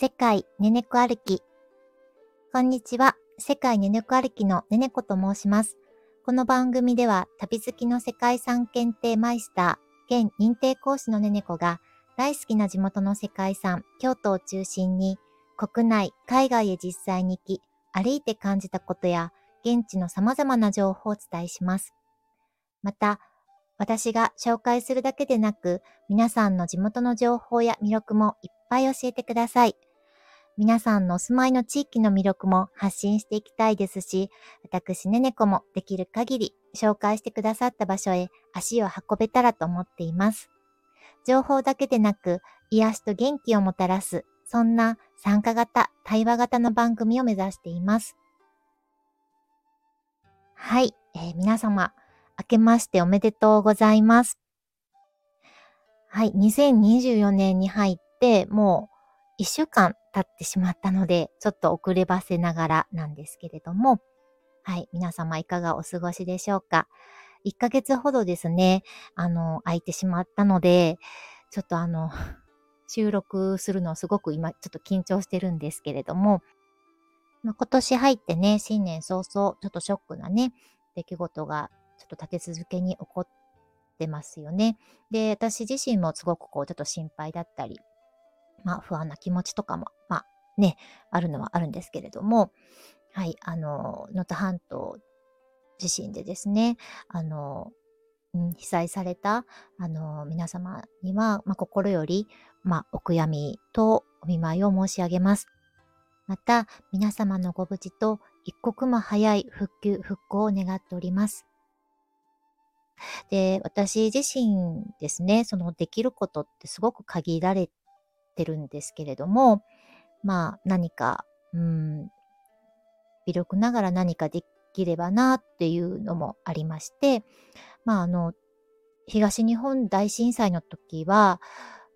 世界ねねこ歩き。こんにちは。世界ねねこ歩きのねねこと申します。この番組では旅好きの世界遺産検定マイスター、現認定講師のねねこが大好きな地元の世界遺産、京都を中心に国内、海外へ実際に行き、歩いて感じたことや現地の様々な情報をお伝えします。また、私が紹介するだけでなく、皆さんの地元の情報や魅力もいっぱい教えてください。皆さんのお住まいの地域の魅力も発信していきたいですし、私ねねこもできる限り紹介してくださった場所へ足を運べたらと思っています。情報だけでなく、癒しと元気をもたらす、そんな参加型、対話型の番組を目指しています。はい、えー、皆様、明けましておめでとうございます。はい、2024年に入って、もう1週間経ってしまったので、ちょっと遅ればせながらなんですけれども、はい、皆様いかがお過ごしでしょうか？1ヶ月ほどですね、あの、空いてしまったので、ちょっとあの、収録するのすごく今ちょっと緊張してるんですけれども、まあ、今年入ってね、新年早々、ちょっとショックなね、出来事がちょっと立て続けに起こってますよね。で、私自身もすごくこう、ちょっと心配だったり、まあ、不安な気持ちとかも、まあ、ね、あるのはあるんですけれども、はい、あの、能登半島地震でですね、あの、被災された、あの、皆様には、まあ、心より、まあ、お悔やみとお見舞いを申し上げます。また、皆様のご無事と一刻も早い復旧、復興を願っております。で、私自身ですね、そのできることってすごく限られてるんですけれども、まあ何か、うん、微力ながら何かできればなっていうのもありまして、まああの、東日本大震災の時は、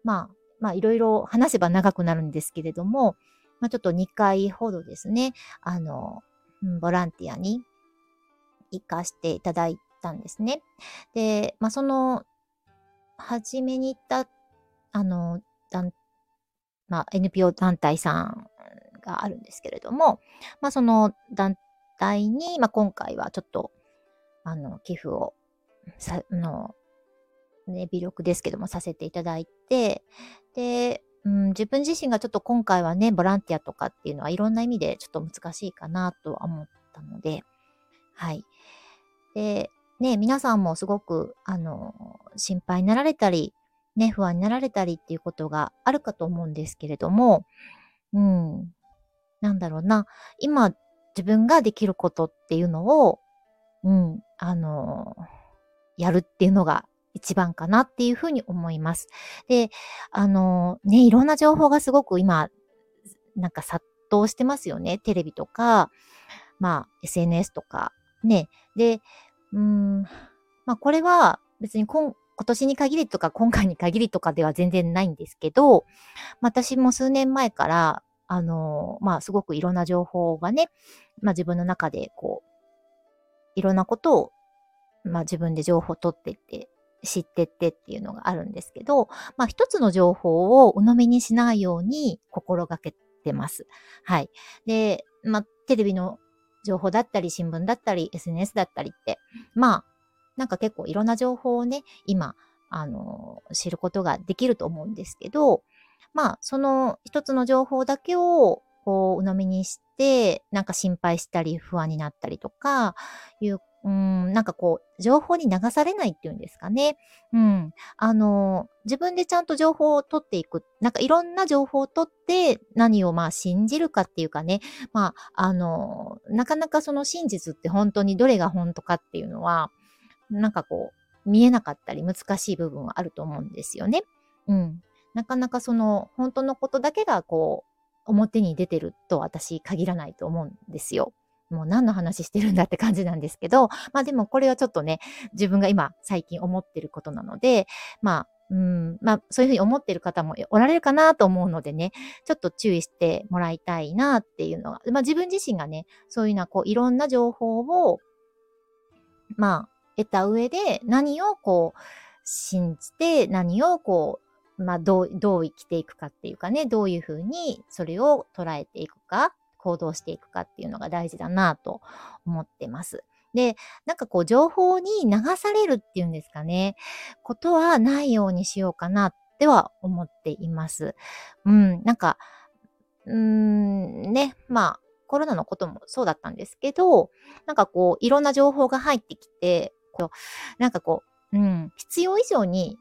まあ、まあいろいろ話せば長くなるんですけれども、まあちょっと2回ほどですね、あの、ボランティアに行かしていただいたんですね。で、まあ、その、初めに行った、あの、団まあ、NPO 団体さんがあるんですけれども、まあ、その団体に、まあ、今回はちょっと、あの、寄付を、さ、の、ね、微力ですけども、させていただいて、で、うん、自分自身がちょっと今回はね、ボランティアとかっていうのはいろんな意味でちょっと難しいかなとは思ったので、はい。で、ね、皆さんもすごく、あの、心配になられたり、ね、不安になられたりっていうことがあるかと思うんですけれども、うん、なんだろうな、今自分ができることっていうのを、うん、あの、やるっていうのが一番かなっていうふうに思います。で、あの、ね、いろんな情報がすごく今、なんか殺到してますよね。テレビとか、まあ、SNS とか、ね。で、うん、まあこれは別に今今年に限りとか今回に限りとかでは全然ないんですけど、私も数年前から、あの、まあすごくいろんな情報がね、まあ自分の中でこう、いろんなことを、まあ自分で情報を取ってって、知ってってっていうのがあるんですけど、まあ一つの情報を鵜呑みにしないように心がけてます。はい。で、まあテレビの情報だったり、新聞だったり、SNS だったりって、まあ、なんか結構いろんな情報をね、今、あの、知ることができると思うんですけど、まあ、その一つの情報だけを、こう、鵜呑みにして、なんか心配したり、不安になったりとか、いううん、なんかこう、情報に流されないっていうんですかね。うん。あの、自分でちゃんと情報を取っていく。なんかいろんな情報を取って何をまあ信じるかっていうかね。まあ、あの、なかなかその真実って本当にどれが本当かっていうのは、なんかこう、見えなかったり難しい部分はあると思うんですよね。うん。なかなかその本当のことだけがこう、表に出てると私限らないと思うんですよ。もう何の話してるんだって感じなんですけど、まあでもこれはちょっとね、自分が今最近思ってることなので、まあ、うん、まあそういうふうに思ってる方もおられるかなと思うのでね、ちょっと注意してもらいたいなっていうのが、まあ自分自身がね、そういうのはこういろんな情報を、まあ得た上で何をこう信じて何をこうまあ、どう、どう生きていくかっていうかね、どういうふうにそれを捉えていくか、行動していくかっていうのが大事だなと思ってます。で、なんかこう情報に流されるっていうんですかね、ことはないようにしようかなっては思っています。うん、なんか、うーん、ね、まあ、コロナのこともそうだったんですけど、なんかこう、いろんな情報が入ってきて、こう、なんかこう、うん、必要以上に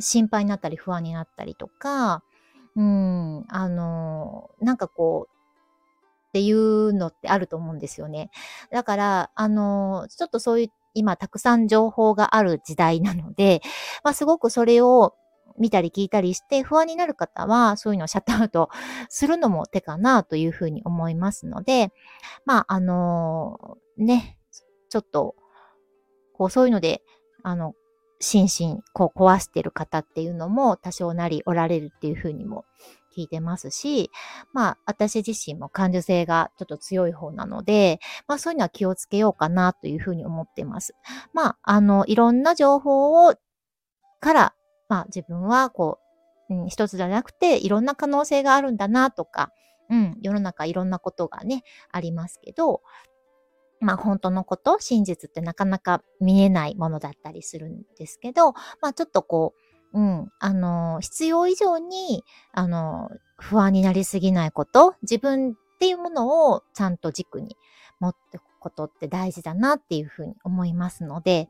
心配になったり不安になったりとか、うん、あの、なんかこう、っていうのってあると思うんですよね。だから、あの、ちょっとそういう今たくさん情報がある時代なので、まあすごくそれを見たり聞いたりして不安になる方はそういうのをシャットアウトするのも手かなというふうに思いますので、まああのね、ちょっとこうそういうので、あの、心身こう壊してる方っていうのも多少なりおられるっていうふうにも聞いてますし、まあ私自身も感受性がちょっと強い方なので、まあそういうのは気をつけようかなというふうに思ってます。まああのいろんな情報をから、まあ自分はこう、うん、一つじゃなくていろんな可能性があるんだなとか、うん、世の中いろんなことがね、ありますけど、まあ本当のこと、真実ってなかなか見えないものだったりするんですけど、まあちょっとこう、うん、あの、必要以上に、あの、不安になりすぎないこと、自分っていうものをちゃんと軸に持っていくことって大事だなっていうふうに思いますので、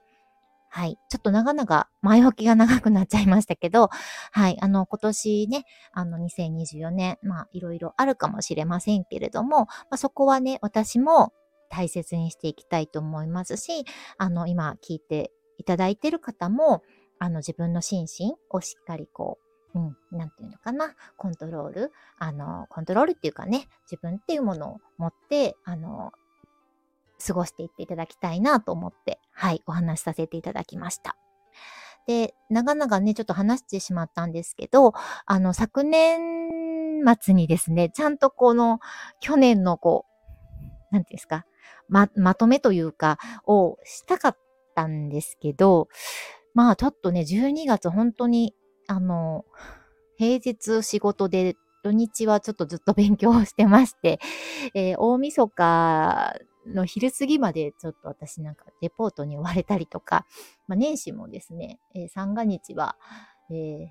はい。ちょっと長々、前置きが長くなっちゃいましたけど、はい。あの、今年ね、あの、2024年、まあ、いろいろあるかもしれませんけれども、まあ、そこはね、私も大切にしていきたいと思いますし、あの、今聞いていただいてる方も、あの、自分の心身をしっかりこう、うん、なんていうのかな、コントロール、あの、コントロールっていうかね、自分っていうものを持って、あの、過ごしていっていただきたいなと思って、はい、お話しさせていただきました。で、長々ね、ちょっと話してしまったんですけど、あの、昨年末にですね、ちゃんとこの、去年のこう、なんていうんですか、ま、まとめというか、をしたかったんですけど、まあちょっとね、12月本当に、あの、平日仕事で土日はちょっとずっと勉強してまして、えー、大晦日の昼過ぎまでちょっと私なんかレポートに追われたりとか、まあ、年始もですね、えー、三が日は、えー、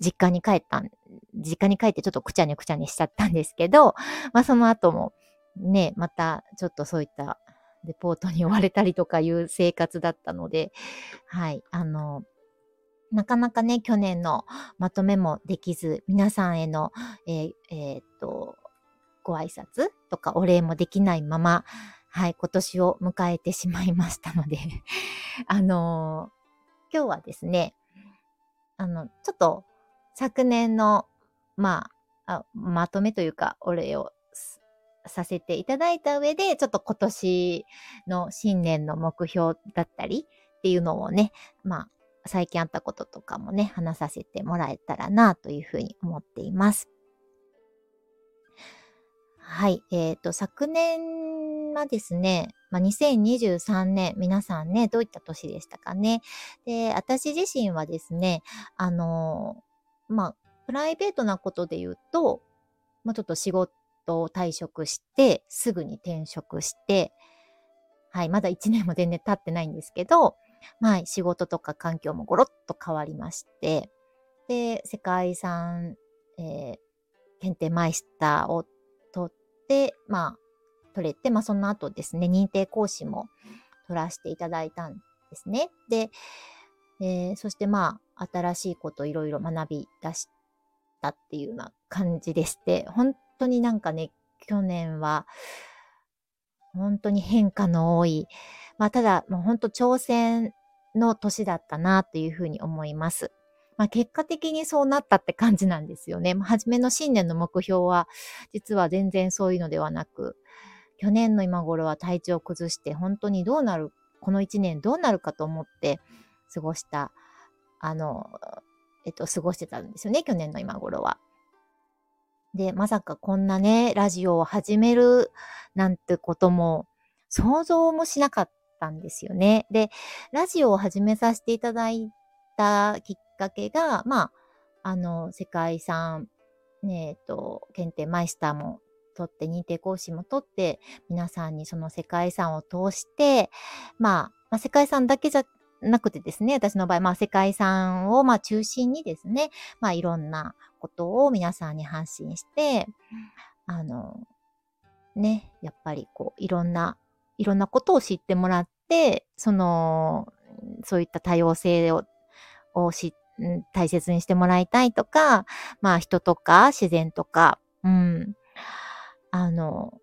実家に帰ったん、実家に帰ってちょっとくちゃにくちゃにしちゃったんですけど、まあその後も、ね、またちょっとそういったレポートに追われたりとかいう生活だったので、はい、あの、なかなかね、去年のまとめもできず、皆さんへの、えー、えー、っと、ご挨拶とかお礼もできないまま、はい、今年を迎えてしまいましたので あのー、今日はですね、あの、ちょっと昨年の、まあ、まとめというか、お礼をさせていただいた上で、ちょっと今年の新年の目標だったりっていうのをね、まあ、最近あったこととかもね、話させてもらえたらなというふうに思っています。はい。えっ、ー、と、昨年はですね、まあ、2023年、皆さんね、どういった年でしたかね。で、私自身はですね、あのまあ、プライベートなことで言うと、まあ、ちょっと仕事を退職して、すぐに転職して、はい、まだ1年も全然経ってないんですけど、はい、仕事とか環境もゴロッと変わりまして、で、世界遺産、えー、検定マイスターを取って、まあ、取れて、まあ、その後ですね、認定講師も取らせていただいたんですね。で、えー、そしてまあ、新しいこといろいろ学び出したっていうような感じでして、本当になんかね、去年は、本当に変化の多い、まあ、ただ、もう本当挑戦の年だったなというふうに思います。まあ、結果的にそうなったって感じなんですよね。まあ、初めの新年の目標は、実は全然そういうのではなく、去年の今頃は体調を崩して、本当にどうなる、この一年どうなるかと思って過ごした、あの、えっと、過ごしてたんですよね、去年の今頃は。で、まさかこんなね、ラジオを始めるなんてことも想像もしなかったんですよね。で、ラジオを始めさせていただいたきっかけが、まあ、あの、世界遺産、ねえっと、検定マイスターも取って、認定講師も取って、皆さんにその世界遺産を通して、まあ、まあ、世界遺産だけじゃなくてですね、私の場合、まあ、世界遺産をまあ中心にですね、まあ、いろんなことを皆さんに発信して、あの、ね、やっぱりこう、いろんな、いろんなことを知ってもらって、その、そういった多様性ををし、大切にしてもらいたいとか、まあ人とか自然とか、うん、あの、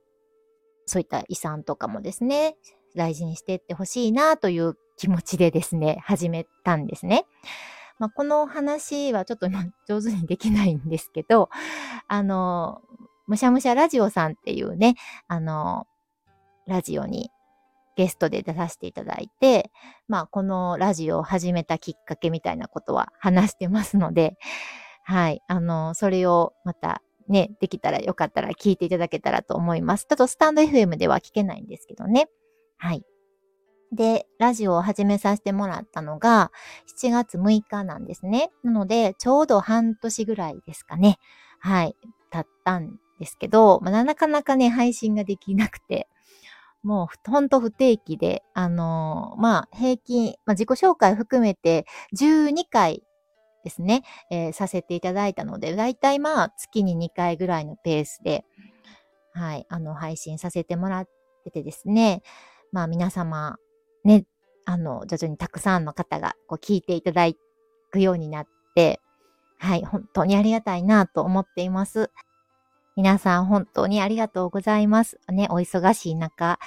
そういった遺産とかもですね、大事にしていってほしいなという気持ちでですね、始めたんですね。まあ、この話はちょっと今 上手にできないんですけど、あの、むしゃむしゃラジオさんっていうね、あの、ラジオにゲストで出させていただいて、まあ、このラジオを始めたきっかけみたいなことは話してますので、はい、あの、それをまたね、できたらよかったら聞いていただけたらと思います。ちょっとスタンド FM では聞けないんですけどね。はい。で、ラジオを始めさせてもらったのが7月6日なんですね。なので、ちょうど半年ぐらいですかね。はい。経ったんですけど、まあ、なかなかね、配信ができなくて、もうほんと不定期で、あのー、まあ、平均、まあ、自己紹介含めて12回ですね、えー、させていただいたので、だいたいまあ、月に2回ぐらいのペースで、はい、あの、配信させてもらっててですね、まあ、皆様、ね、あの、徐々にたくさんの方がこう聞いていただくようになって、はい、本当にありがたいなと思っています。皆さん本当にありがとうございます。ね、お忙しい中、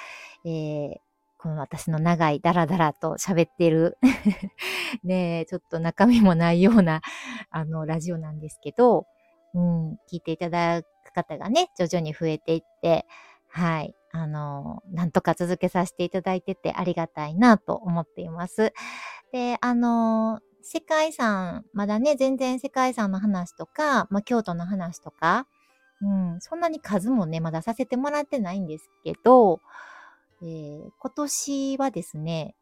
えー、この私の長いダラダラと喋ってる ねちょっと中身もないような、あの、ラジオなんですけど、うん、聞いていただく方がね、徐々に増えていって、はい、あの、なんとか続けさせていただいててありがたいなと思っています。で、あの、世界遺産、まだね、全然世界遺産の話とか、まあ、京都の話とか、うん、そんなに数もね、まださせてもらってないんですけど、えー、今年はですね、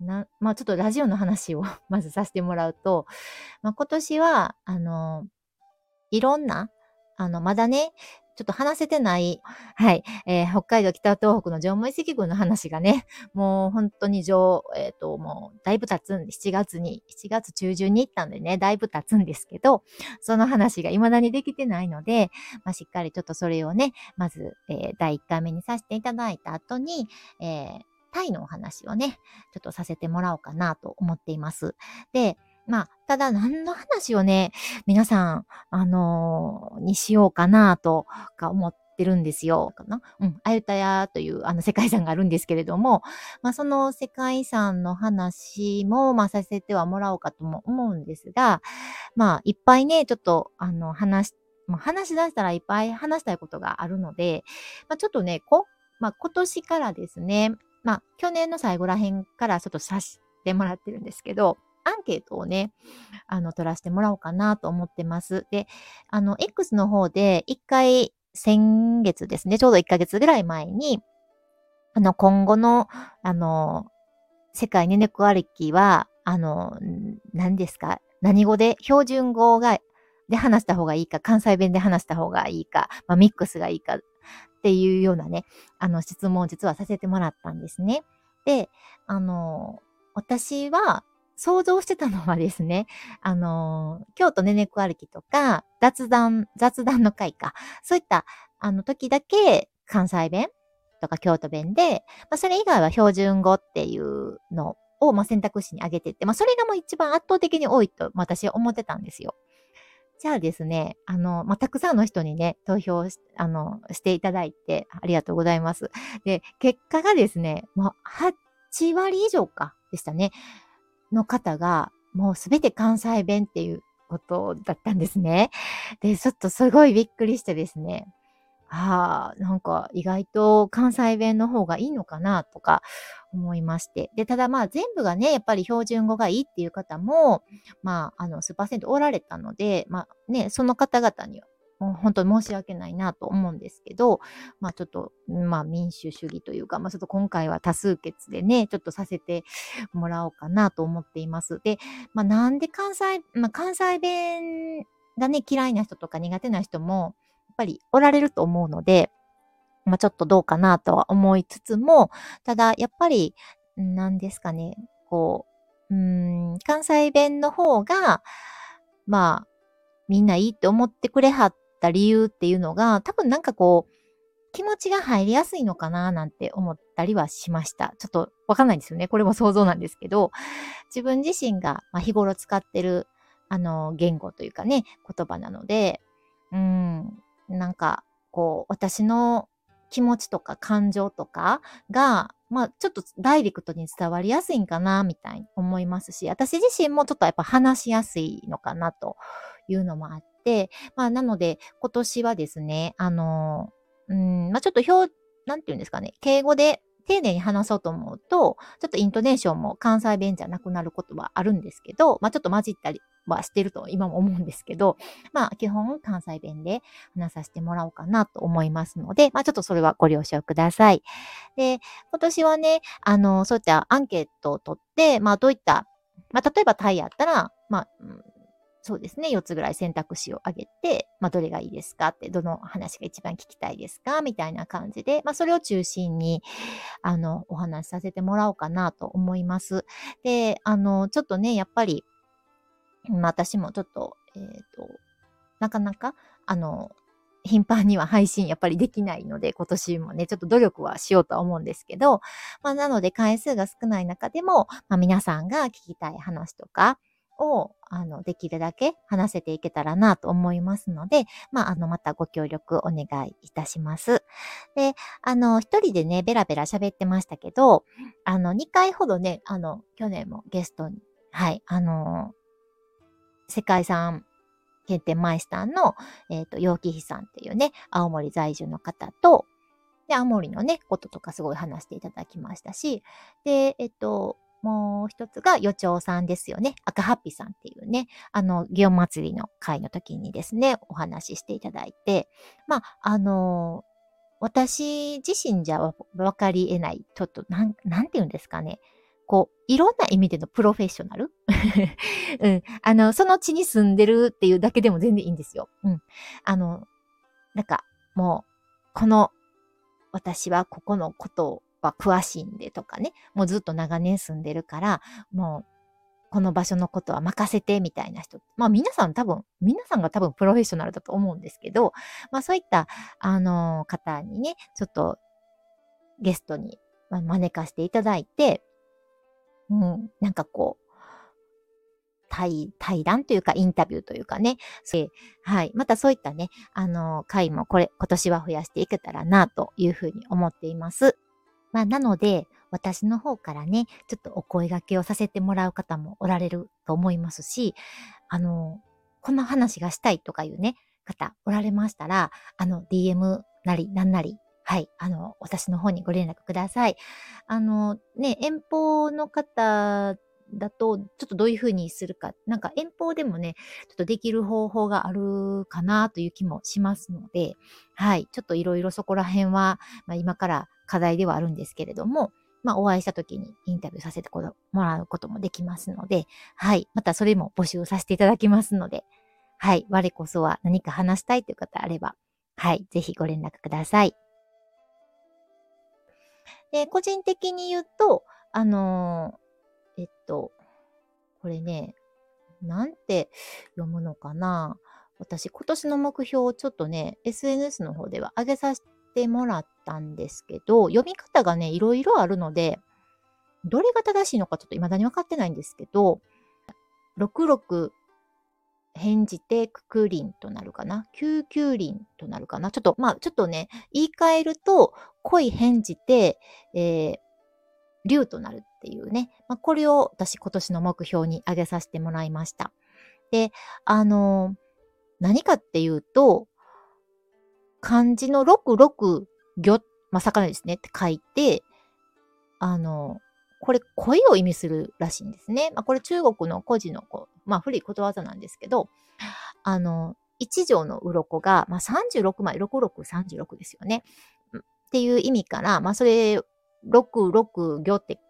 な、まあちょっとラジオの話を まずさせてもらうと、まあ今年は、あの、いろんな、あの、まだね、ちょっと話せてない、はい、えー、北海道北東北の縄文遺跡群の話がね、もう本当に上、えっ、ー、と、もうだいぶ経つんで、7月に、7月中旬に行ったんでね、だいぶ経つんですけど、その話が未だにできてないので、まあ、しっかりちょっとそれをね、まず、えー、第1回目にさせていただいた後に、えー、タイのお話をね、ちょっとさせてもらおうかなと思っています。で、まあ、ただ何の話をね、皆さん、あのー、にしようかなとか思ってるんですよ。かな？うん。アユタヤというあの世界遺産があるんですけれども、まあその世界遺産の話も、まあさせてはもらおうかとも思うんですが、まあいっぱいね、ちょっとあの話、まあ、話し出したらいっぱい話したいことがあるので、まあちょっとね、こ、まあ今年からですね、まあ去年の最後ら辺からちょっとさしてもらってるんですけど、アンケートをね、あの、取らせてもらおうかなと思ってます。で、あの、X の方で、一回、先月ですね、ちょうど1ヶ月ぐらい前に、あの、今後の、あの、世界ねねこ歩きは、あの、何ですか何語で、標準語が、で話した方がいいか、関西弁で話した方がいいか、まあ、ミックスがいいかっていうようなね、あの、質問を実はさせてもらったんですね。で、あの、私は、想像してたのはですね、あのー、京都ねねこ歩きとか、雑談、雑談の会か、そういった、あの時だけ関西弁とか京都弁で、まあ、それ以外は標準語っていうのを、まあ、選択肢に挙げてって、まあ、それがもう一番圧倒的に多いと私は思ってたんですよ。じゃあですね、あの、まあ、たくさんの人にね、投票し、あの、していただいて、ありがとうございます。で、結果がですね、もう8割以上か、でしたね。の方が、もうすべて関西弁っていうことだったんですね。で、ちょっとすごいびっくりしてですね。ああ、なんか意外と関西弁の方がいいのかなとか思いまして。で、ただまあ全部がね、やっぱり標準語がいいっていう方も、まあ、あの、数パーセントおられたので、まあね、その方々には本当に申し訳ないなと思うんですけど、まあちょっと、まあ民主主義というか、まあちょっと今回は多数決でね、ちょっとさせてもらおうかなと思っています。で、まあなんで関西、まあ関西弁がね、嫌いな人とか苦手な人も、やっぱりおられると思うので、まあ、ちょっとどうかなとは思いつつも、ただ、やっぱり、何ですかね、こう、うん、関西弁の方が、まあ、みんないいって思ってくれはった理由っていうのが、多分なんかこう、気持ちが入りやすいのかななんて思ったりはしました。ちょっとわかんないんですよね。これも想像なんですけど、自分自身が、日頃使ってる、あの、言語というかね、言葉なので、うん、なんか、こう、私の気持ちとか感情とかが、まあ、ちょっとダイレクトに伝わりやすいんかな、みたいに思いますし、私自身もちょっとやっぱ話しやすいのかな、というのもあって、まあ、なので、今年はですね、あのうん、まあ、ちょっと表、なんていうんですかね、敬語で丁寧に話そうと思うと、ちょっとイントネーションも関西弁じゃなくなることはあるんですけど、まあ、ちょっと混じったりはしてると今も思うんですけど、まあ、基本関西弁で話させてもらおうかなと思いますので、まあ、ちょっとそれはご了承ください。で、今年はね、あの、そういったアンケートを取って、まあ、どういった、まあ、例えばタイやったら、まあ、そうですね、4つぐらい選択肢を挙げて、まあ、どれがいいですかって、どの話が一番聞きたいですかみたいな感じで、まあ、それを中心に、あの、お話しさせてもらおうかなと思います。で、あの、ちょっとね、やっぱり、まあ、私もちょっと、えっ、ー、と、なかなか、あの、頻繁には配信やっぱりできないので、今年もね、ちょっと努力はしようとは思うんですけど、まあ、なので回数が少ない中でも、まあ、皆さんが聞きたい話とか、を、あの、できるだけ話せていけたらなと思いますので、まあ、あの、またご協力お願いいたします。で、あの、一人でね、ベラベラ喋ってましたけど、あの、2回ほどね、あの、去年もゲストに、はい、あの、世界遺産検定マイスターの、えっ、ー、と、陽気比さんっていうね、青森在住の方と、で、青森のね、こととかすごい話していただきましたし、で、えっと、もう一つが予兆さんですよね。赤ハッピーさんっていうね、あの、祇園祭りの会の時にですね、お話ししていただいて、まあ、あの私自身じゃわかり得ない、ちょっと、なん、なんて言うんですかね。こう、いろんな意味でのプロフェッショナル？うん。あの、その地に住んでるっていうだけでも全然いいんですよ。うん。あの、なんか、もう、この、私はここのことをは詳しいんでとかね、もうずっと長年住んでるから、もうこの場所のことは任せてみたいな人。まあ皆さん多分、皆さんが多分プロフェッショナルだと思うんですけど、まあそういった、あの、方にね、ちょっとゲストに招かせていただいて、うん、なんかこう、対、対談というかインタビューというかね、はい。またそういったね、あのー、回もこれ、今年は増やしていけたらなというふうに思っています。まあ、なので、私の方からね、ちょっとお声がけをさせてもらう方もおられると思いますし、あの、この話がしたいとかいうね、方おられましたら、あの、DM なり、なんなり、はい、あの、私の方にご連絡ください。あの、ね、遠方の方だと、ちょっとどういうふうにするか、なんか遠方でもね、ちょっとできる方法があるかなという気もしますので、はい、ちょっといろいろそこら辺は、まあ、今から課題ではあるんですけれども、まあ、お会いした時にインタビューさせてもらうこともできますので、はい、またそれも募集させていただきますので、はい、我こそは何か話したいという方あれば、はい、ぜひご連絡ください。で、個人的に言うと、あのーえっと、これね、なんて読むのかな？私、今年の目標をちょっとね、SNS の方では上げさせてもらったんですけど、読み方がね、いろいろあるので、どれが正しいのかちょっと未だに分かってないんですけど、66返じてククリンとなるかな？救急輪となるかな？ちょっと、まあ、ちょっとね、言い換えると、恋返じて、えー、竜となるっていうね、まあ、これを私今年の目標に挙げさせてもらいました。で、あの、何かっていうと、漢字の66魚、まあ、魚ですねって書いて、あの、これ恋を意味するらしいんですね。まあ、これ中国の古事のこ、まあ、古いことわざなんですけど、あのー、一条の鱗が、まあ、36枚、6636ですよね。っていう意味から、まあ、それ六六魚って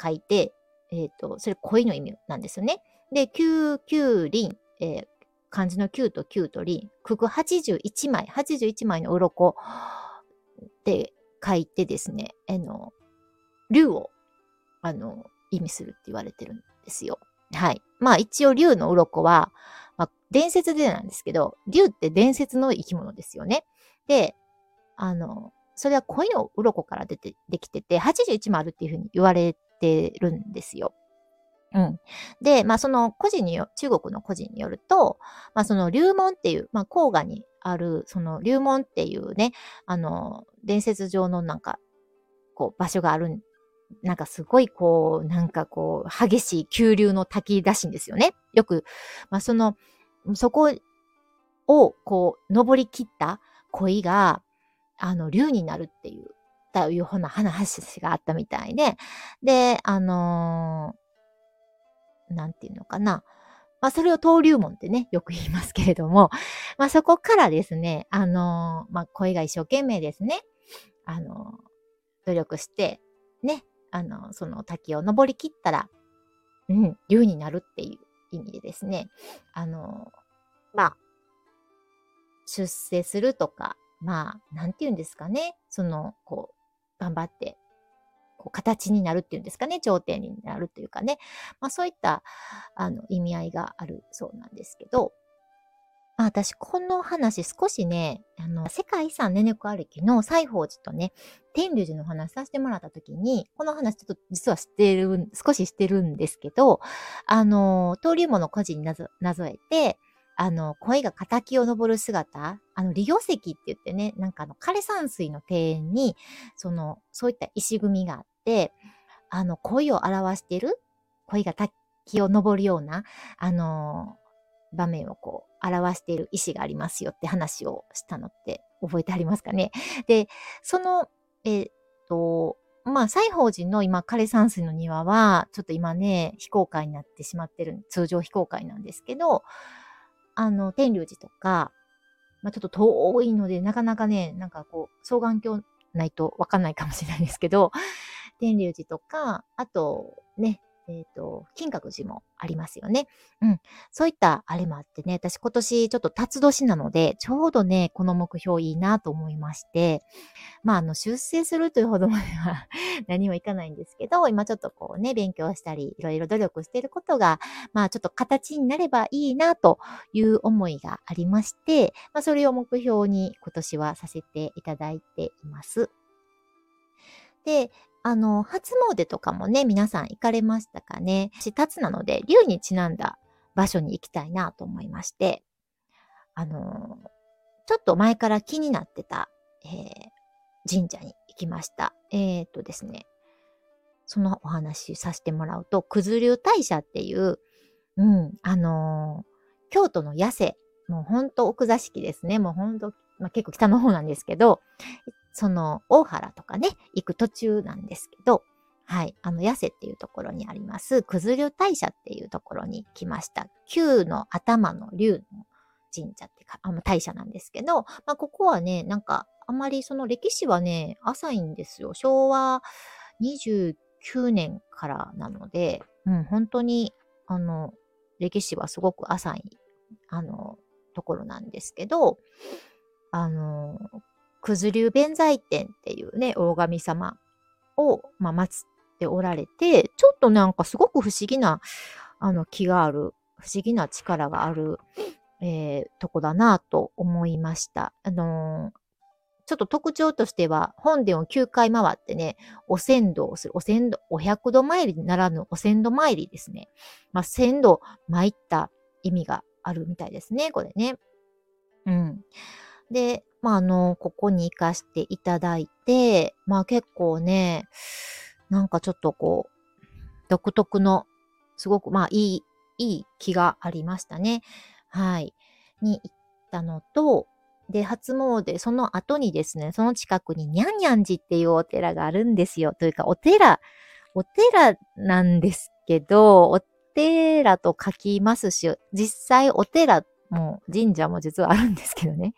書いて、え、ー、と、それ恋の意味なんですよね。で、九九輪、えー、漢字の9と9とり、九九81枚、81枚の鱗って書いてですね、あの、竜を、あの、意味するって言われてるんですよ。はい。まあ一応竜の鱗は、まあ伝説でなんですけど、竜って伝説の生き物ですよね。で、あの、それは恋の鱗から出て、できてて、81もあるっていうふうに言われててるんですよ。うん。で、まあその個人によ、中国の個人によると、まあその龍門っていう、まあ黄河にある、その龍門っていうね、あの、伝説上のなんか、こう場所があるなんかすごいこう、なんかこう、激しい急流の滝らしいんですよね。よく、まあその、そこをこう、登り切った恋が、あの、竜になるっていう、というふうな話があったみたいで、で、あのー、なんていうのかな。まあ、それを登竜門ってね、よく言いますけれども、まあ、そこからですね、あのー、まあ、恋が一生懸命ですね、あのー、努力して、ね、あの、その滝を登りきったら、うん、竜になるっていう意味でですね、あの、まあ、出世するとか、まあ、なんて言うんですかね、その、こう、頑張って、こう、形になるっていうんですかね、頂点になるというかね、まあそういった、あの、意味合いがあるそうなんですけど、まあ、私、この話少しね、あの、世界遺産ねねこ歩きの西宝寺とね、天龍寺の話させてもらった時に、この話ちょっと実は知ってる、少し知ってるんですけど、あの、登竜門の孤児になぞなぞえて、あの、恋が仇を登る姿、あの、利用石って言ってね、なんかあの、枯山水の庭園に、その、そういった石組みがあって、あの、恋を表している、恋が滝を登るような、あの、場面をこう表している意思がありますよって話をしたのって覚えてありますかね？で、その、えっ、と、まあ、西宝寺の今、枯山水の庭は、ちょっと今ね、非公開になってしまってる、通常非公開なんですけど、あの、天竜寺とか、まあ、ちょっと遠いので、なかなかね、なんかこう、双眼鏡ないとわかんないかもしれないですけど、天竜寺とか、あと、ね、えっ、ー、と、金閣寺もありますよね。うん。そういったあれもあってね、私今年ちょっと辰年なので、ちょうどね、この目標いいなと思いまして、まあ、あの、出世するというほどまでは 何もいかないんですけど、今ちょっとこうね、勉強したり、いろいろ努力していることが、まあ、ちょっと形になればいいなという思いがありまして、まあ、それを目標に今年はさせていただいています。で、あの、初詣とかもね、皆さん行かれましたかね。私、立つなので、竜にちなんだ場所に行きたいなと思いまして、あの、ちょっと前から気になってた、えー、神社に行きました。えっ、とですね、そのお話させてもらうと、九頭竜大社っていう、うん、あの、京都の八瀬、もうほんと奥座敷ですね。もうほんと、まあ、結構北の方なんですけど、その大原とかね、行く途中なんですけど、はい。あの、八瀬っていうところにあります、九頭竜大社っていうところに来ました。九の頭の竜の神社ってか、あの、大社なんですけど、まあ、ここはね、なんか、あまりその歴史はね、浅いんですよ。昭和29年からなので、うん、本当に、あの、歴史はすごく浅い、あの、ところなんですけど、あの、九頭竜弁財天っていうね、大神様を、まあ、祀っておられて、ちょっとなんかすごく不思議な、あの、気がある、不思議な力がある、えー、とこだなと思いました。あのー、ちょっと特徴としては、本殿を9回回ってね、お先導をする、お先導、お百度参りならぬお先導参りですね。まあ、先導参った意味があるみたいですね、これね。うん。で、まあ、あの、ここに行かせていただいて、まあ結構ね、なんかちょっとこう、独特の、すごく、まあいい、いい気がありましたね。はい。に行ったのと、で、初詣、その後にですね、その近くににゃんにゃん寺っていうお寺があるんですよ。というか、お寺、お寺なんですけど、お寺と書きますし、実際お寺も神社も実はあるんですけどね。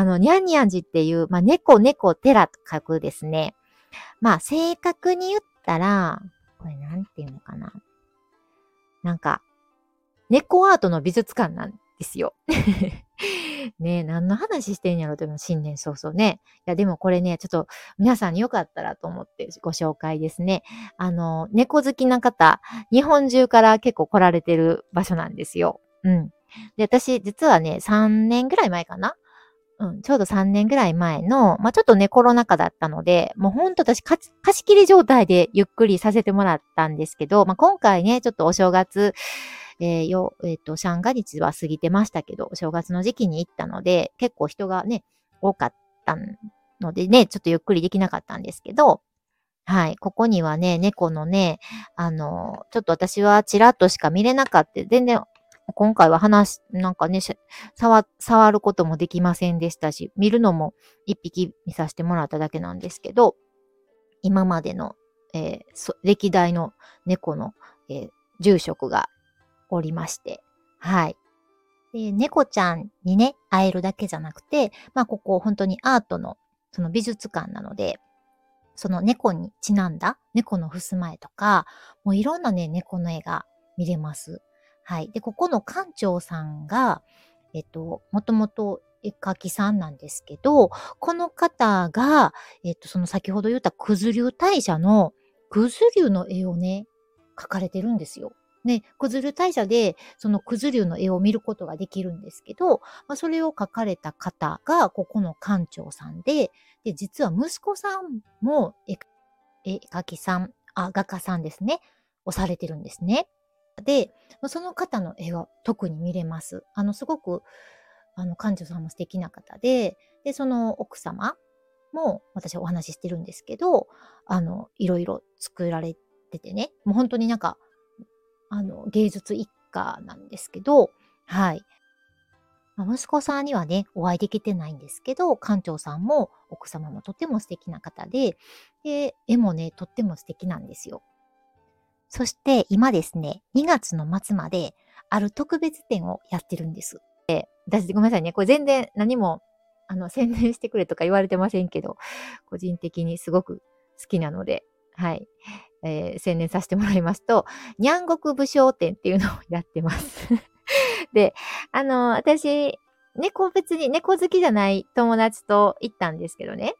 あの、にゃんにゃん寺っていう、まあ、猫猫寺と書くですね。まあ、正確に言ったら、これなんていうのかな。なんか、猫アートの美術館なんですよ。ねえ、何の話してんやろでも新年早々ね。いや、でもこれね、ちょっと皆さんによかったらと思ってご紹介ですね。あの、猫好きな方、日本中から結構来られてる場所なんですよ。うん。で、私、実はね、3年ぐらい前かなうん、ちょうど3年ぐらい前の、まあ、ちょっとね、コロナ禍だったので、もうほんと私貸し切り状態でゆっくりさせてもらったんですけど、まあ、今回ね、ちょっとお正月、えー、よ、えっ、ー、と、三が日は過ぎてましたけど、お正月の時期に行ったので、結構人がね、多かったのでね、ちょっとゆっくりできなかったんですけど、はい。ここにはね、猫のね、あの、ちょっと私はちらっとしか見れなかった。全然今回は話、なんかね、触、触ることもできませんでしたし、見るのも一匹見させてもらっただけなんですけど、今までの、えー、歴代の猫の、えー、住職がおりまして、はい。で、猫ちゃんにね、会えるだけじゃなくて、まあ、ここ本当にアートの、その美術館なので、その猫にちなんだ猫の襖絵とか、もういろんなね、猫の絵が見れます。はい。で、ここの館長さんが、えっと、もともと絵描きさんなんですけど、この方が、えっと、その先ほど言った九頭竜大社の九頭竜の絵をね、描かれてるんですよ。ね、九頭竜大社で、その九頭竜の絵を見ることができるんですけど、まあ、それを描かれた方が、ここの館長さんで、で、実は息子さんも絵描きさん、あ、画家さんですね、をされてるんですね。で、その方の絵は特に見れます。あの、すごく、あの、館長さんも素敵な方で、で、その奥様も私お話ししてるんですけど、あの、いろいろ作られててね、もう本当になんか、あの、芸術一家なんですけど、はい。息子さんにはね、お会いできてないんですけど、館長さんも奥様もとっても素敵な方で、で、絵もね、とっても素敵なんですよ。そして今ですね、2月の末まである特別展をやってるんです。で私ごめんなさいね、これ全然何もあの宣伝してくれとか言われてませんけど、個人的にすごく好きなので、はい。えー、宣伝させてもらいますと、にゃんごく武将展っていうのをやってます。で、あの、私、猫別に猫好きじゃない友達と行ったんですけどね。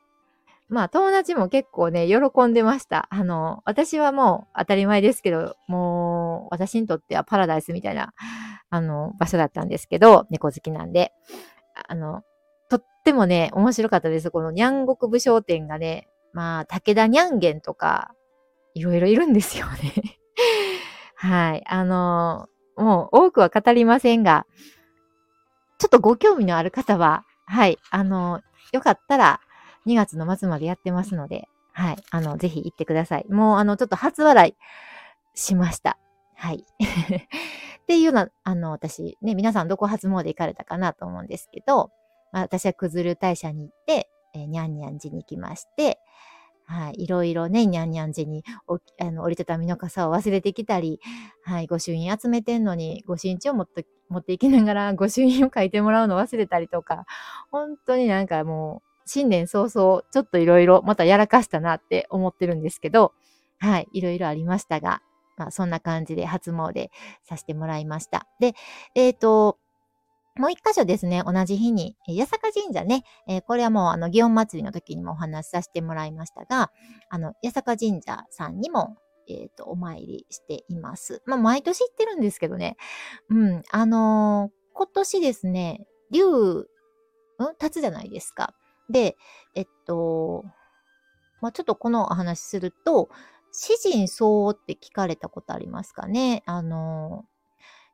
まあ友達も結構ね、喜んでました。あの、私はもう当たり前ですけど、もう私にとってはパラダイスみたいな、あの、場所だったんですけど、猫好きなんで。あの、とってもね、面白かったです。このにゃんごく武将店がね、まあ、武田にゃんげんとか、いろいろいるんですよね。はい。あの、もう多くは語りませんが、ちょっとご興味のある方は、はい、あの、よかったら、2月の末までやってますので、はい。あの、ぜひ行ってください。もう、あの、ちょっと初笑いしました。はい。っていうような、あの、私、ね、皆さんどこ初詣行かれたかなと思うんですけど、まあ、私はくずる大社に行って、えー、にゃんにゃん寺に行きまして、はい、いろいろね、にゃんにゃん寺にあの折りたたみの傘を忘れてきたり、はい、御朱印集めてんのに、御朱印帳持って持っていきながら御朱印を書いてもらうの忘れたりとか、本当になんかもう、新年早々、ちょっといろいろまたやらかしたなって思ってるんですけど、はい、いろいろありましたが、まあ、そんな感じで初詣させてもらいました。で、えっ、ー、と、もう一箇所ですね、同じ日に、八坂神社ね、えー、これはもう、あの、祇園祭の時にもお話しさせてもらいましたが、あの、八坂神社さんにも、えっ、ー、と、お参りしています。まあ、毎年行ってるんですけどね、うん、あのー、今年ですね、竜、うん立つじゃないですか。で、えっと、まあ、ちょっとこのお話すると、詩人相応って聞かれたことありますかね？あの、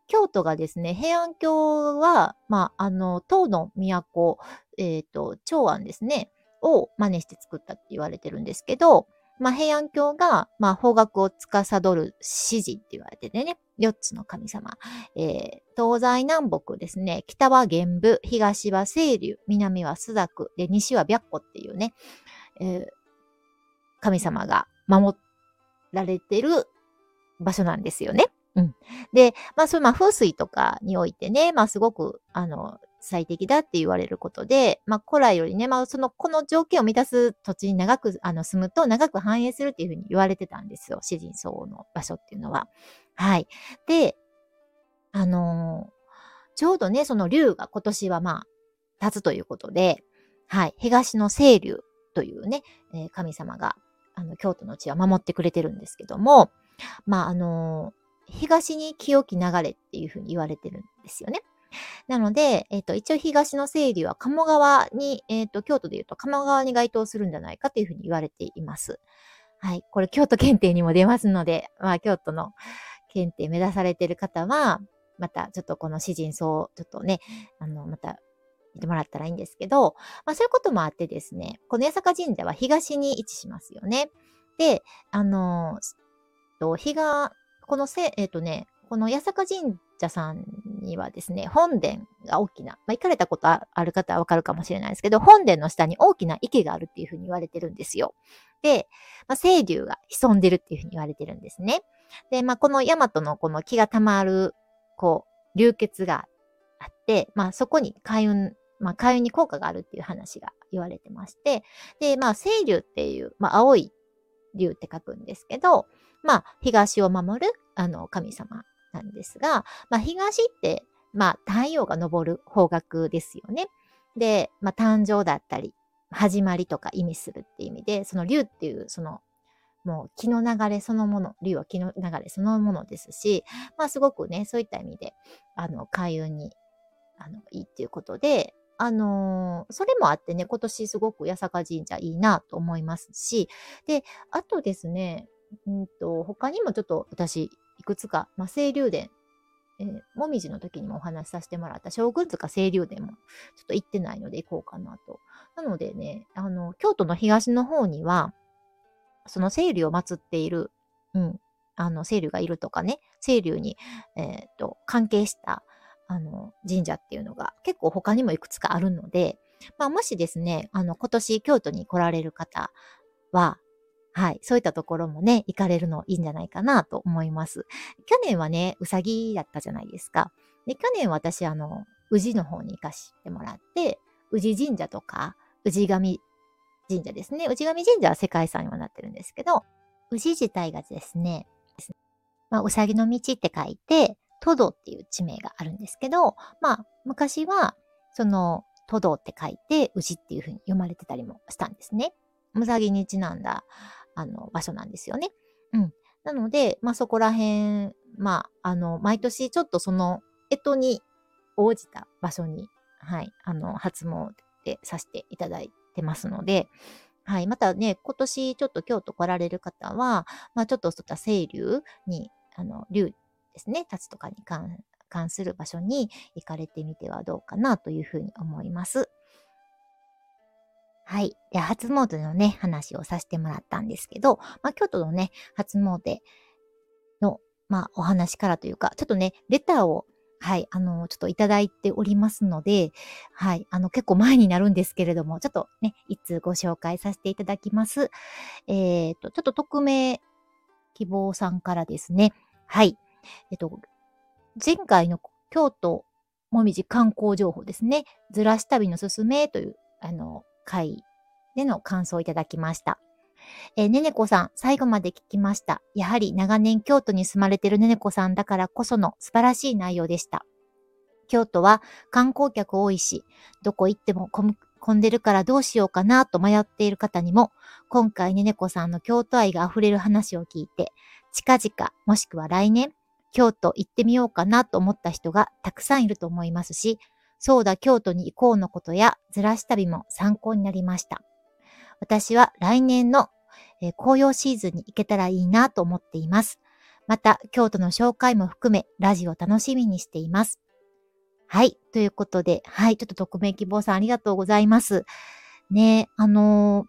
京都がですね、平安京は、まあ、あの、唐の都、えっ、ー、と、長安ですね、を真似して作ったって言われてるんですけど、まあ、平安京が、まあ、方角を司る詩人って言われててね、4つの神様。えー、東西南北ですね、北は玄武、東は清流、南は朱雀、で、西は白虎っていうね、えー、神様が守られてる場所なんですよね。うん。で、まあ、そういう、まあ、風水とかにおいてね、まあ、すごく、あの、最適だって言われることで、まあ、古来よりね、まあ、その、この条件を満たす土地に長く、あの、住むと長く繁栄するっていうふうに言われてたんですよ。詩人層の場所っていうのは。はい。で、あのー、ちょうどね、その竜が今年はまあ、立つということで、はい、東の清流というね、えー、神様が、あの、京都の地は守ってくれてるんですけども、まあ、あのー、東に清き流れっていうふうに言われてるんですよね。なので、えっ、ー、と、一応東の清流は鴨川に、えっ、ー、と、京都で言うと鴨川に該当するんじゃないかというふうに言われています。はい。これ、京都検定にも出ますので、まあ、京都の検定目指されている方は、また、ちょっとこの詩人層、ちょっとね、あの、また、見てもらったらいいんですけど、まあ、そういうこともあってですね、この八坂神社は東に位置しますよね。で、あの、と、日が、このせ、えっ、ー、とね、この八坂神社さんにはですね、本殿が大きな、まあ、行かれたことある方はわかるかもしれないですけど、本殿の下に大きな池があるっていうふうに言われてるんですよ。で、まあ、清流が潜んでるっていうふうに言われてるんですね。で、まあ、この大和のこの気が溜まる、こう、流血があって、まあ、そこに開運、まあ、開運に効果があるっていう話が言われてまして、で、まあ、清流っていう、まあ、青い竜って書くんですけど、まあ、東を守る、あの、神様なんですが、まあ、東って、まあ、太陽が昇る方角ですよね。で、まあ、誕生だったり、始まりとか意味するっていう意味で、その竜っていう、その、もう気の流れそのもの、竜は気の流れそのものですし、まあすごくね、そういった意味で、あの、開運に、あの、いいっていうことで、あのー、それもあってね、今年すごく八坂神社いいなと思いますし、で、あとですね、うんと、他にもちょっと私、いくつか、まあ、清流殿、えー、もみじの時にもお話しさせてもらった将軍塚清流殿もちょっと行ってないので行こうかなと。なのでね、あの、京都の東の方には、その清流を祀っている、うん、あの、清流がいるとかね、清流に、えっ、ー、と、関係した、あの、神社っていうのが結構他にもいくつかあるので、まあ、もしですね、あの、今年京都に来られる方は、はい。そういったところもね、行かれるのいいんじゃないかなと思います。去年はね、うさぎだったじゃないですか。で、去年私、あの、宇治の方に行かしてもらって、宇治神社とか、宇治神神社ですね。宇治神神社は世界遺産にはなってるんですけど、宇治自体がですね、まあ、うさぎの道って書いて、トドっていう地名があるんですけど、まあ、昔は、その、トドって書いて、宇治っていう風に読まれてたりもしたんですね。うさぎにちなんだあの、場所なんですよね。うん。なので、まあ、そこら辺、まあ、あの、毎年ちょっとその、干支に応じた場所に、はい、あの、初詣でさせていただいてますので、はい。またね、今年ちょっと京都来られる方は、まあちょっとそういった清流に、あの、流ですね、立つとかに関関する場所に行かれてみてはどうかなというふうに思います。はい。で、初詣のね、話をさせてもらったんですけど、まあ、京都のね、初詣の、まあ、お話からというか、ちょっとね、レターを、はい、あの、ちょっといただいておりますので、はい、あの、結構前になるんですけれども、ちょっとね、いつご紹介させていただきます。えっ、ー、と、ちょっと匿名希望さんからですね、はい、えっ、と、前回の京都もみじ観光情報ですね、ずらし旅のすすめという、あの、回での感想をいただきました。えー、ねねこさん、最後まで聞きました。やはり長年京都に住まれてるねねこさんだからこその素晴らしい内容でした。京都は観光客多いし、どこ行っても混んでるからどうしようかなと迷っている方にも、今回ねねこさんの京都愛が溢れる話を聞いて、近々もしくは来年、京都行ってみようかなと思った人がたくさんいると思いますし、そうだ京都に行こうのことやずらし旅も参考になりました。私は来年の、えー、紅葉シーズンに行けたらいいなと思っています。また、京都の紹介も含め、ラジオ楽しみにしています。はい。ということで、はい。ちょっと匿名希望さんありがとうございます。ねあのー、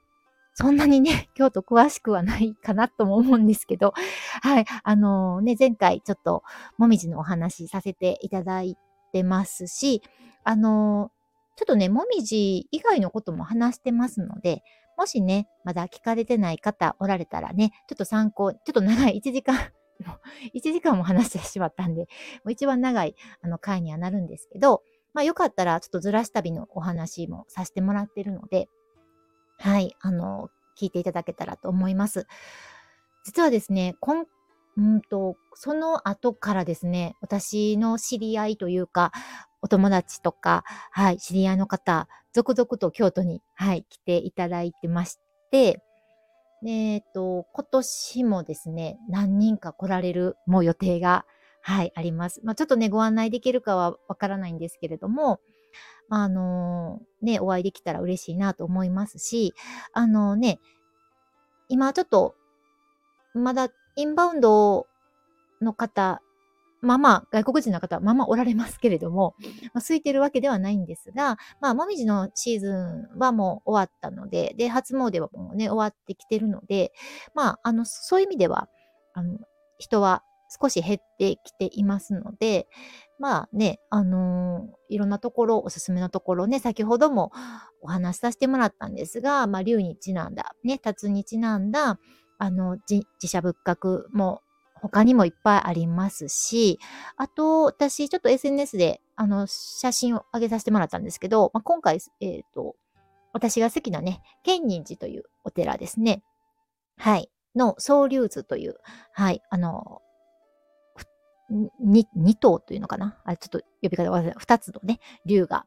そんなにね、京都詳しくはないかなとも思うんですけど、はい。あのー、ね、前回ちょっと、もみじのお話させていただいててますし、あの、ちょっとね、もみじ以外のことも話してますので、もしね、まだ聞かれてない方おられたらね、ちょっと参考、ちょっと長い1時間 1時間も話してしまったんで、もう一番長いあの回にはなるんですけど、まあよかったらちょっとずらし旅のお話もさせてもらってるので、はい、あの、聞いていただけたらと思います。実はですね、今うんと、その後からですね、私の知り合いというか、お友達とか、はい、知り合いの方、続々と京都に、はい、来ていただいてまして、えっ、と、今年もですね、何人か来られるもう予定が、はい、あります。まあ、ちょっとね、ご案内できるかはわからないんですけれども、あのー、ね、お会いできたら嬉しいなと思いますし、あのー、ね、今ちょっと、まだインバウンドの方まあまあ、外国人の方はまあまあおられますけれども、まあ、空いてるわけではないんですが、まあ、もみじのシーズンはもう終わったので、で、初詣はもうね、終わってきてるので、まあ、あの、そういう意味では、あの、人は少し減ってきていますので、まあね、あのー、いろんなところ、おすすめのところね、先ほどもお話しさせてもらったんですが、まあ、竜にちなんだ、ね、辰にちなんだ、あの、自社仏閣も他にもいっぱいありますし、あと、私、ちょっと SNS で、あの、写真を上げさせてもらったんですけど、まあ、今回、えっ、ー、と、私が好きなね、建仁寺というお寺ですね。はい。の、総龍図という、はい、あの、2頭というのかな？あちょっと呼び方忘れた。2つのね、竜が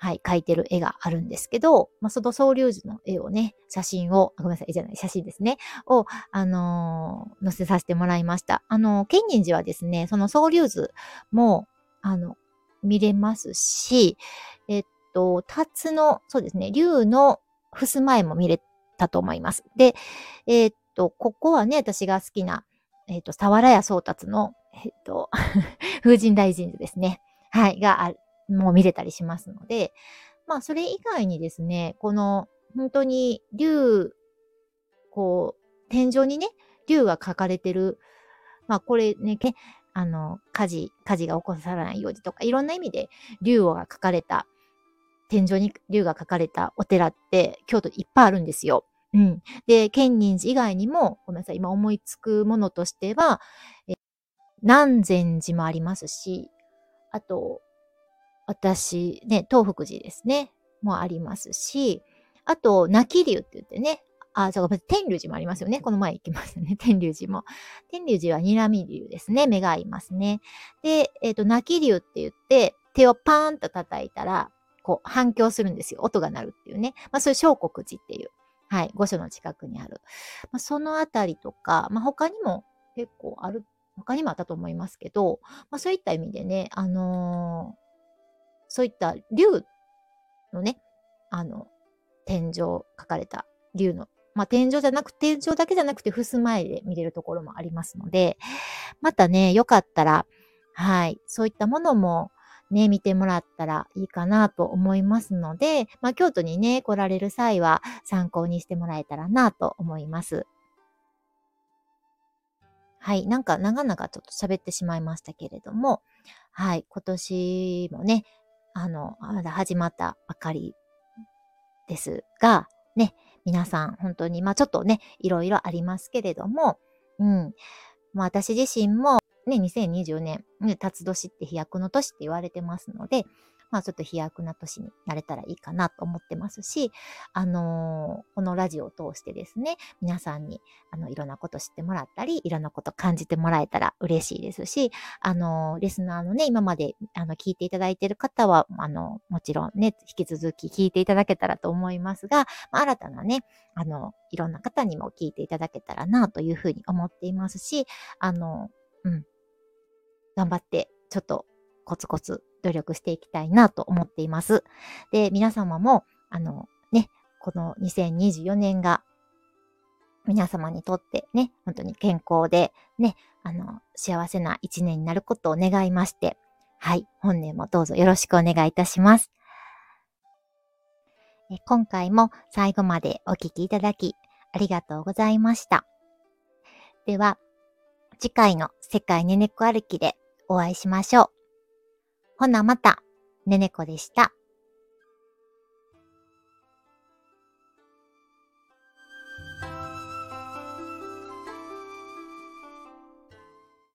はい、描いてる絵があるんですけど、まあ、その総龍図の絵をね、写真を、ごめんなさい、絵じゃない、写真ですね、を、あのー、載せさせてもらいました。あのー、建仁寺はですね、その総龍図も、あの、見れますし、えっと、辰の、そうですね、竜の襖絵も見れたと思います。で、えっと、ここはね、私が好きな、えっと、沢良屋宗達の、えっと、風神大神図ですね。はい、がある。も見れたりしますので、まあ、それ以外にですね、この、本当に竜、こう、天井にね、竜が書かれてる、まあ、これね、あの、火事、火事が起こさないようにとか、いろんな意味で竜が書かれた、天井に竜が書かれたお寺って、京都いっぱいあるんですよ。うん。で、建仁寺以外にも、ごめんなさい、今思いつくものとしては、え南禅寺もありますし、あと、私、ね、東福寺ですね、もありますし、あと、泣き竜って言ってね、あ、そうか、天竜寺もありますよね。この前行きましたね。天竜寺も。天竜寺は睨み竜ですね。目が合いますね。で、えっ、ー、と、泣き竜って言って、手をパーンと叩いたら、こう、反響するんですよ。音が鳴るっていうね。まあ、そういう小国寺っていう、はい、御所の近くにある。まあ、そのあたりとか、まあ、他にも結構ある、他にもあったと思いますけど、まあ、そういった意味でね、あのーそういった竜のね、あの、天井書かれた竜の、まあ、天井じゃなく、天井だけじゃなくて、襖絵で見れるところもありますので、またね、よかったら、はい、そういったものもね、見てもらったらいいかなと思いますので、まあ、京都にね、来られる際は参考にしてもらえたらなと思います。はい。なんか長々ちょっと喋ってしまいましたけれども、はい。今年もね、あの、まだ始まったばかりですが、ね、皆さん本当に、まあちょっとね、いろいろありますけれども、うん。まあ私自身もね、2020年、ね、辰年って飛躍の年って言われてますので、まあちょっと飛躍な年になれたらいいかなと思ってますし、あのー、このラジオを通してですね、皆さんに、あの、いろんなこと知ってもらったり、いろんなこと感じてもらえたら嬉しいですし、あのー、リスナーのね、今まで、あの、聞いていただいている方は、あの、もちろんね、引き続き聞いていただけたらと思いますが、まあ、新たなね、あの、いろんな方にも聞いていただけたらなというふうに思っていますし、あの、うん、頑張って、ちょっとコツコツ努力していきたいなと思っています。で、皆様も、あの、ね、この2024年が皆様にとってね、本当に健康でね、あの、幸せな一年になることを願いまして、はい、本年もどうぞよろしくお願いいたします。今回も最後までお聴きいただきありがとうございました。では、次回の世界ねねこ歩きでお会いしましょう。ほなまた、ねねこでした。